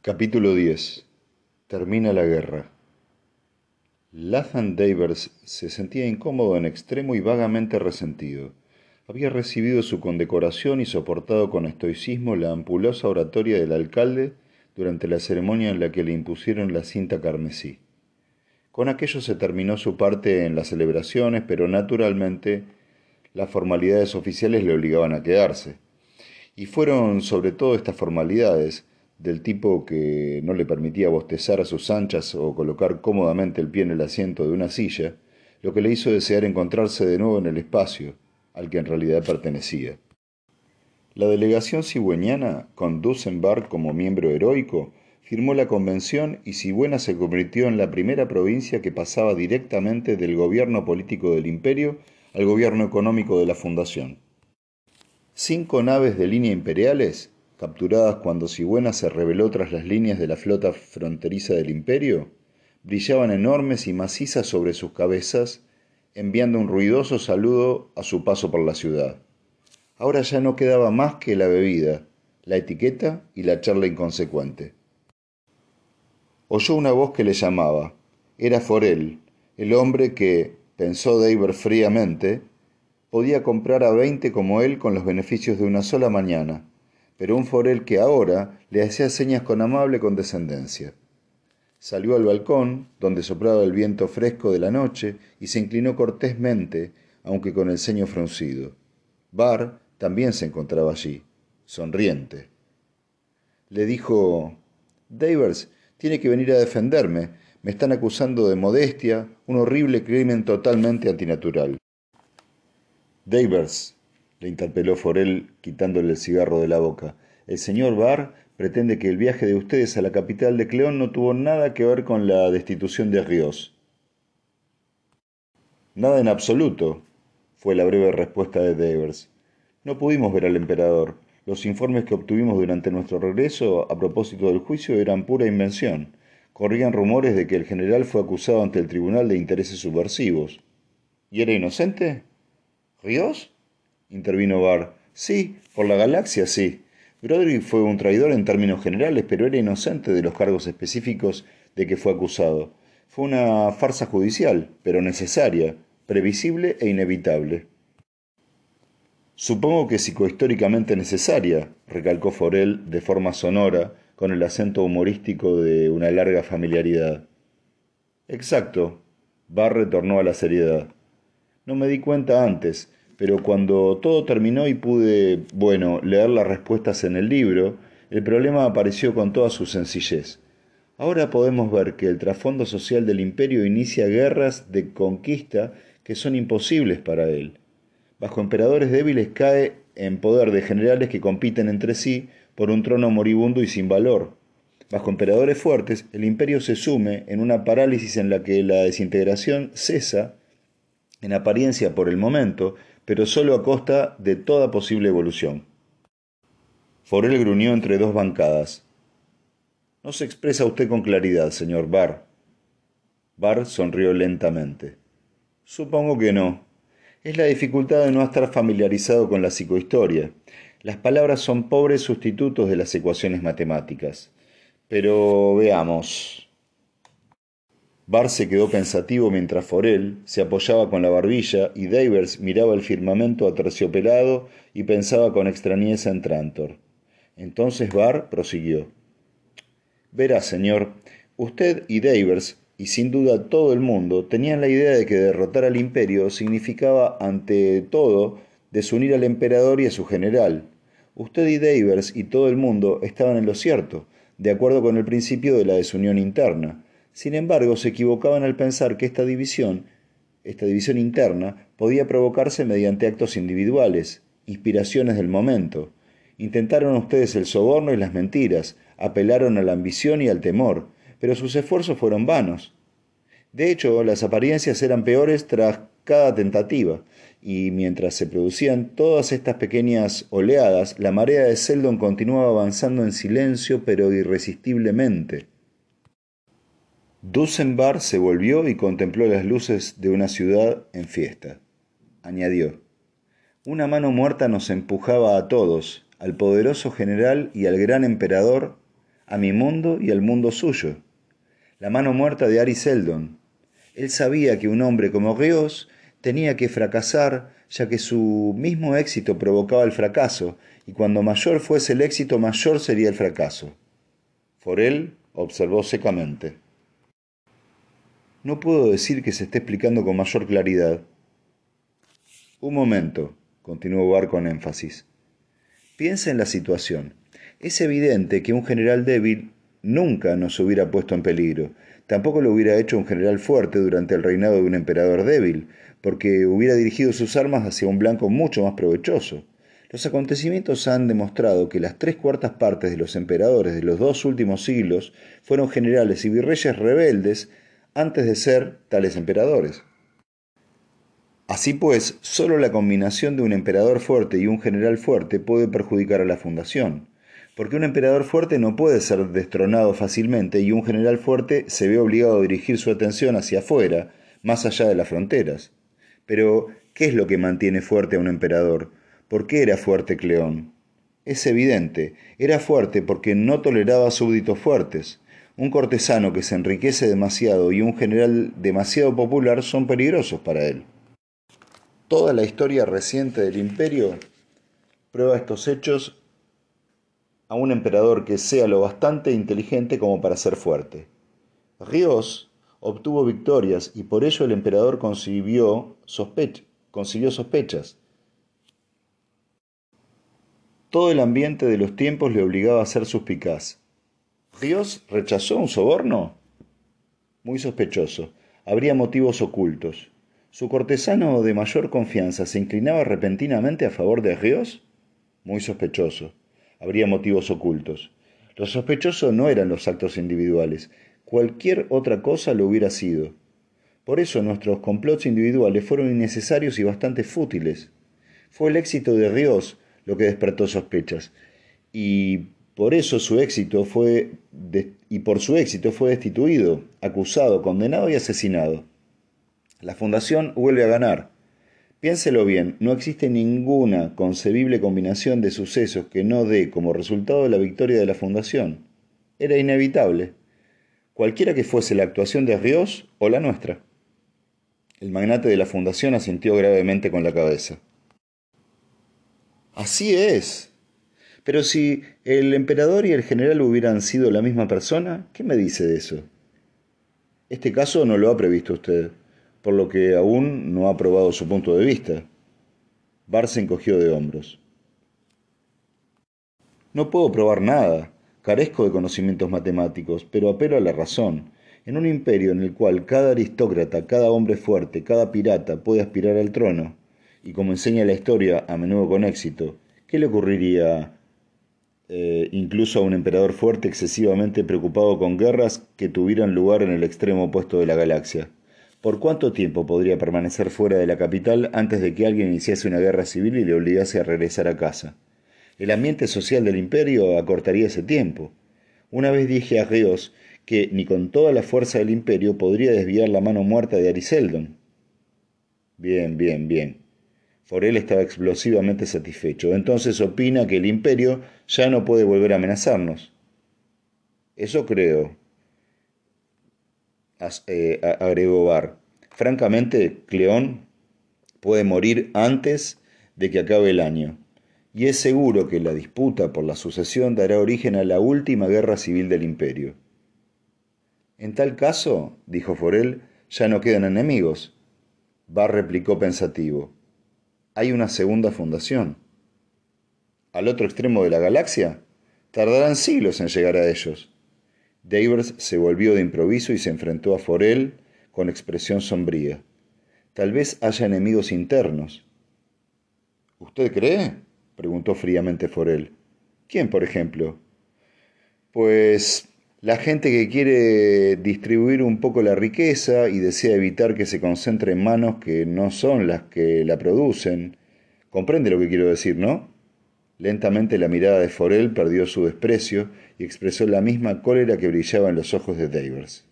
Capítulo 10 Termina la guerra. Lathan Davers se sentía incómodo en extremo y vagamente resentido. Había recibido su condecoración y soportado con estoicismo la ampulosa oratoria del alcalde durante la ceremonia en la que le impusieron la cinta carmesí. Con aquello se terminó su parte en las celebraciones, pero naturalmente las formalidades oficiales le obligaban a quedarse. Y fueron sobre todo estas formalidades, del tipo que no le permitía bostezar a sus anchas o colocar cómodamente el pie en el asiento de una silla, lo que le hizo desear encontrarse de nuevo en el espacio, al que en realidad pertenecía. La delegación cigüeñana, con Dusenberg como miembro heroico, firmó la convención y Sigüena se convirtió en la primera provincia que pasaba directamente del gobierno político del imperio al gobierno económico de la fundación. Cinco naves de línea imperiales capturadas cuando Sigüena se rebeló tras las líneas de la flota fronteriza del imperio, brillaban enormes y macizas sobre sus cabezas, enviando un ruidoso saludo a su paso por la ciudad. Ahora ya no quedaba más que la bebida, la etiqueta y la charla inconsecuente. Oyó una voz que le llamaba. Era Forel, el hombre que, pensó David fríamente, podía comprar a veinte como él con los beneficios de una sola mañana pero un forel que ahora le hacía señas con amable condescendencia. Salió al balcón, donde soplaba el viento fresco de la noche, y se inclinó cortésmente, aunque con el ceño fruncido. Bar también se encontraba allí, sonriente. Le dijo Davers tiene que venir a defenderme. Me están acusando de modestia, un horrible crimen totalmente antinatural. Davers, le interpeló Forel quitándole el cigarro de la boca. El señor Barr pretende que el viaje de ustedes a la capital de Cleón no tuvo nada que ver con la destitución de Ríos. Nada en absoluto, fue la breve respuesta de Devers. No pudimos ver al emperador. Los informes que obtuvimos durante nuestro regreso a propósito del juicio eran pura invención. Corrían rumores de que el general fue acusado ante el Tribunal de Intereses Subversivos. ¿Y era inocente? ¿Ríos? Intervino Barr. Sí, por la galaxia sí. Broderick fue un traidor en términos generales, pero era inocente de los cargos específicos de que fue acusado. Fue una farsa judicial, pero necesaria, previsible e inevitable. Supongo que psicohistóricamente necesaria, recalcó Forel de forma sonora, con el acento humorístico de una larga familiaridad. Exacto. Barr retornó a la seriedad. No me di cuenta antes, pero cuando todo terminó y pude, bueno, leer las respuestas en el libro, el problema apareció con toda su sencillez. Ahora podemos ver que el trasfondo social del imperio inicia guerras de conquista que son imposibles para él. Bajo emperadores débiles cae en poder de generales que compiten entre sí por un trono moribundo y sin valor. Bajo emperadores fuertes, el imperio se sume en una parálisis en la que la desintegración cesa, en apariencia por el momento, pero solo a costa de toda posible evolución. Forel gruñó entre dos bancadas. No se expresa usted con claridad, señor Barr. Barr sonrió lentamente. Supongo que no. Es la dificultad de no estar familiarizado con la psicohistoria. Las palabras son pobres sustitutos de las ecuaciones matemáticas. Pero veamos. Bar se quedó pensativo mientras Forel se apoyaba con la barbilla y Davers miraba el firmamento aterciopelado y pensaba con extrañeza en Trantor. Entonces Bar prosiguió. Verá, señor, usted y Davers, y sin duda todo el mundo, tenían la idea de que derrotar al imperio significaba, ante todo, desunir al emperador y a su general. Usted y Davers y todo el mundo estaban en lo cierto, de acuerdo con el principio de la desunión interna sin embargo, se equivocaban al pensar que esta división, esta división interna, podía provocarse mediante actos individuales, inspiraciones del momento. Intentaron ustedes el soborno y las mentiras, apelaron a la ambición y al temor, pero sus esfuerzos fueron vanos. De hecho, las apariencias eran peores tras cada tentativa, y mientras se producían todas estas pequeñas oleadas, la marea de Seldon continuaba avanzando en silencio pero irresistiblemente. Dusenbar se volvió y contempló las luces de una ciudad en fiesta. Añadió, Una mano muerta nos empujaba a todos, al poderoso general y al gran emperador, a mi mundo y al mundo suyo. La mano muerta de Ari Seldon. Él sabía que un hombre como Rios tenía que fracasar, ya que su mismo éxito provocaba el fracaso, y cuando mayor fuese el éxito, mayor sería el fracaso. Forel observó secamente. No puedo decir que se esté explicando con mayor claridad. Un momento, continuó Bar con énfasis. Piensa en la situación. Es evidente que un general débil nunca nos hubiera puesto en peligro. Tampoco lo hubiera hecho un general fuerte durante el reinado de un emperador débil, porque hubiera dirigido sus armas hacia un blanco mucho más provechoso. Los acontecimientos han demostrado que las tres cuartas partes de los emperadores de los dos últimos siglos fueron generales y virreyes rebeldes antes de ser tales emperadores. Así pues, solo la combinación de un emperador fuerte y un general fuerte puede perjudicar a la fundación, porque un emperador fuerte no puede ser destronado fácilmente y un general fuerte se ve obligado a dirigir su atención hacia afuera, más allá de las fronteras. Pero, ¿qué es lo que mantiene fuerte a un emperador? ¿Por qué era fuerte Cleón? Es evidente, era fuerte porque no toleraba súbditos fuertes. Un cortesano que se enriquece demasiado y un general demasiado popular son peligrosos para él. Toda la historia reciente del imperio prueba estos hechos a un emperador que sea lo bastante inteligente como para ser fuerte. Ríos obtuvo victorias y por ello el emperador concibió, sospechas. Todo el ambiente de los tiempos le obligaba a ser suspicaz. ¿Ríos rechazó un soborno? Muy sospechoso. Habría motivos ocultos. ¿Su cortesano de mayor confianza se inclinaba repentinamente a favor de Ríos? Muy sospechoso. Habría motivos ocultos. Lo sospechoso no eran los actos individuales. Cualquier otra cosa lo hubiera sido. Por eso nuestros complots individuales fueron innecesarios y bastante fútiles. Fue el éxito de Ríos lo que despertó sospechas. Y por eso su éxito fue y por su éxito fue destituido, acusado, condenado y asesinado. La fundación vuelve a ganar. Piénselo bien, no existe ninguna concebible combinación de sucesos que no dé como resultado la victoria de la fundación. Era inevitable, cualquiera que fuese la actuación de Dios o la nuestra. El magnate de la fundación asintió gravemente con la cabeza. Así es. Pero si el emperador y el general hubieran sido la misma persona, ¿qué me dice de eso? Este caso no lo ha previsto usted por lo que aún no ha probado su punto de vista. Bar se encogió de hombros. No puedo probar nada, carezco de conocimientos matemáticos, pero apelo a la razón. En un imperio en el cual cada aristócrata, cada hombre fuerte, cada pirata puede aspirar al trono, y como enseña la historia, a menudo con éxito, ¿qué le ocurriría eh, incluso a un emperador fuerte excesivamente preocupado con guerras que tuvieran lugar en el extremo opuesto de la galaxia? ¿Por cuánto tiempo podría permanecer fuera de la capital antes de que alguien iniciase una guerra civil y le obligase a regresar a casa? El ambiente social del imperio acortaría ese tiempo. Una vez dije a Ríos que ni con toda la fuerza del imperio podría desviar la mano muerta de Ariseldon. Bien, bien, bien. Forel estaba explosivamente satisfecho. Entonces opina que el imperio ya no puede volver a amenazarnos. Eso creo, eh, agregó Bar. Francamente, Cleón puede morir antes de que acabe el año, y es seguro que la disputa por la sucesión dará origen a la última guerra civil del imperio. En tal caso, dijo Forel, ya no quedan enemigos. Bar replicó pensativo. Hay una segunda fundación. ¿Al otro extremo de la galaxia? Tardarán siglos en llegar a ellos. Davers se volvió de improviso y se enfrentó a Forel con expresión sombría. Tal vez haya enemigos internos. ¿Usted cree? preguntó fríamente Forel. ¿Quién, por ejemplo? Pues la gente que quiere distribuir un poco la riqueza y desea evitar que se concentre en manos que no son las que la producen. ¿Comprende lo que quiero decir, no? Lentamente la mirada de Forel perdió su desprecio y expresó la misma cólera que brillaba en los ojos de Davers.